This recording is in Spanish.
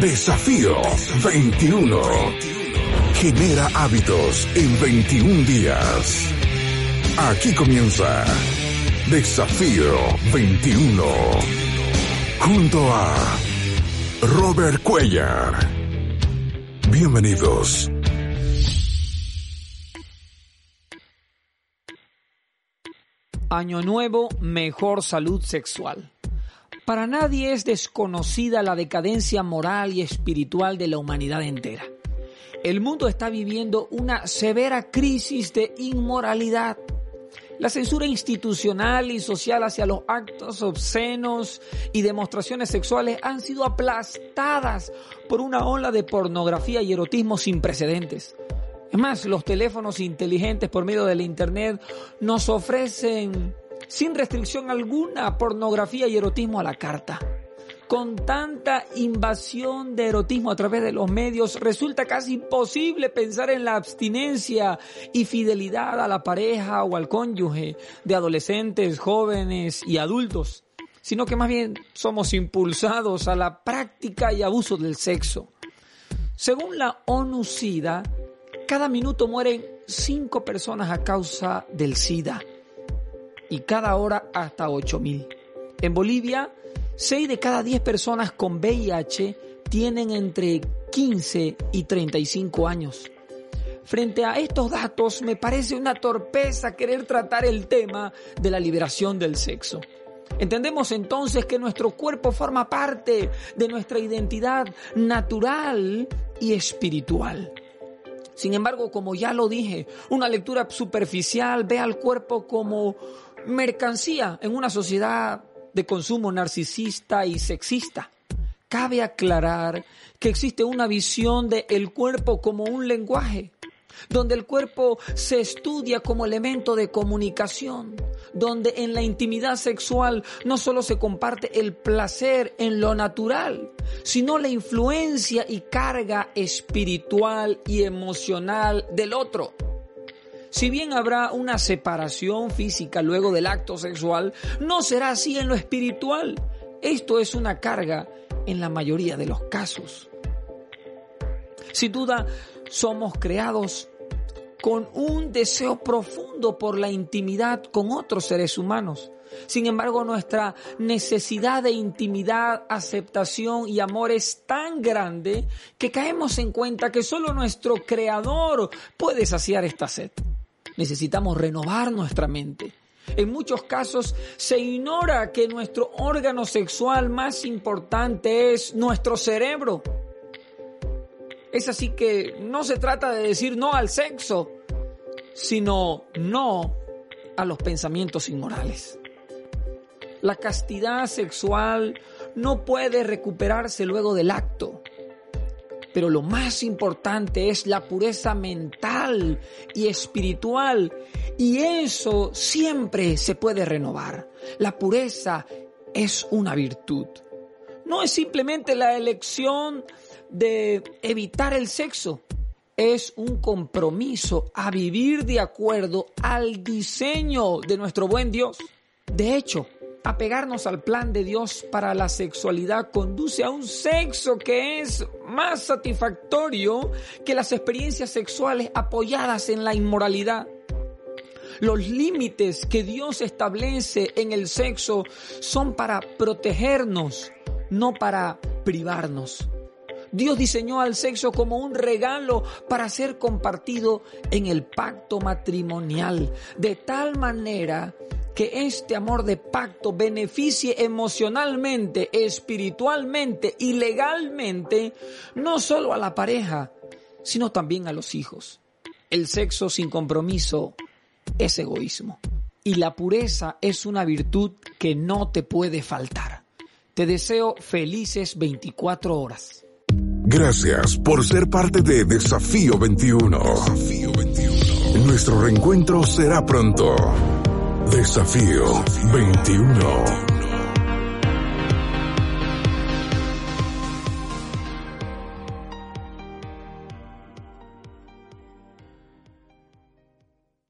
Desafío 21. Genera hábitos en 21 días. Aquí comienza Desafío 21. Junto a Robert Cuellar. Bienvenidos. Año nuevo, mejor salud sexual. Para nadie es desconocida la decadencia moral y espiritual de la humanidad entera. El mundo está viviendo una severa crisis de inmoralidad. La censura institucional y social hacia los actos obscenos y demostraciones sexuales han sido aplastadas por una ola de pornografía y erotismo sin precedentes. Es más, los teléfonos inteligentes por medio del Internet nos ofrecen sin restricción alguna pornografía y erotismo a la carta. Con tanta invasión de erotismo a través de los medios, resulta casi imposible pensar en la abstinencia y fidelidad a la pareja o al cónyuge de adolescentes, jóvenes y adultos, sino que más bien somos impulsados a la práctica y abuso del sexo. Según la ONU-SIDA, cada minuto mueren cinco personas a causa del SIDA y cada hora hasta 8.000. En Bolivia, 6 de cada 10 personas con VIH tienen entre 15 y 35 años. Frente a estos datos, me parece una torpeza querer tratar el tema de la liberación del sexo. Entendemos entonces que nuestro cuerpo forma parte de nuestra identidad natural y espiritual. Sin embargo, como ya lo dije, una lectura superficial ve al cuerpo como mercancía en una sociedad de consumo narcisista y sexista. Cabe aclarar que existe una visión del el cuerpo como un lenguaje, donde el cuerpo se estudia como elemento de comunicación, donde en la intimidad sexual no solo se comparte el placer en lo natural, sino la influencia y carga espiritual y emocional del otro. Si bien habrá una separación física luego del acto sexual, no será así en lo espiritual. Esto es una carga en la mayoría de los casos. Sin duda, somos creados con un deseo profundo por la intimidad con otros seres humanos. Sin embargo, nuestra necesidad de intimidad, aceptación y amor es tan grande que caemos en cuenta que solo nuestro Creador puede saciar esta sed. Necesitamos renovar nuestra mente. En muchos casos se ignora que nuestro órgano sexual más importante es nuestro cerebro. Es así que no se trata de decir no al sexo, sino no a los pensamientos inmorales. La castidad sexual no puede recuperarse luego del acto. Pero lo más importante es la pureza mental y espiritual. Y eso siempre se puede renovar. La pureza es una virtud. No es simplemente la elección de evitar el sexo. Es un compromiso a vivir de acuerdo al diseño de nuestro buen Dios. De hecho, apegarnos al plan de Dios para la sexualidad conduce a un sexo que es más satisfactorio que las experiencias sexuales apoyadas en la inmoralidad. Los límites que Dios establece en el sexo son para protegernos, no para privarnos. Dios diseñó al sexo como un regalo para ser compartido en el pacto matrimonial, de tal manera que este amor de pacto beneficie emocionalmente, espiritualmente y legalmente no solo a la pareja, sino también a los hijos. El sexo sin compromiso es egoísmo y la pureza es una virtud que no te puede faltar. Te deseo felices 24 horas. Gracias por ser parte de Desafío 21. Desafío 21. Nuestro reencuentro será pronto. Desafío 21.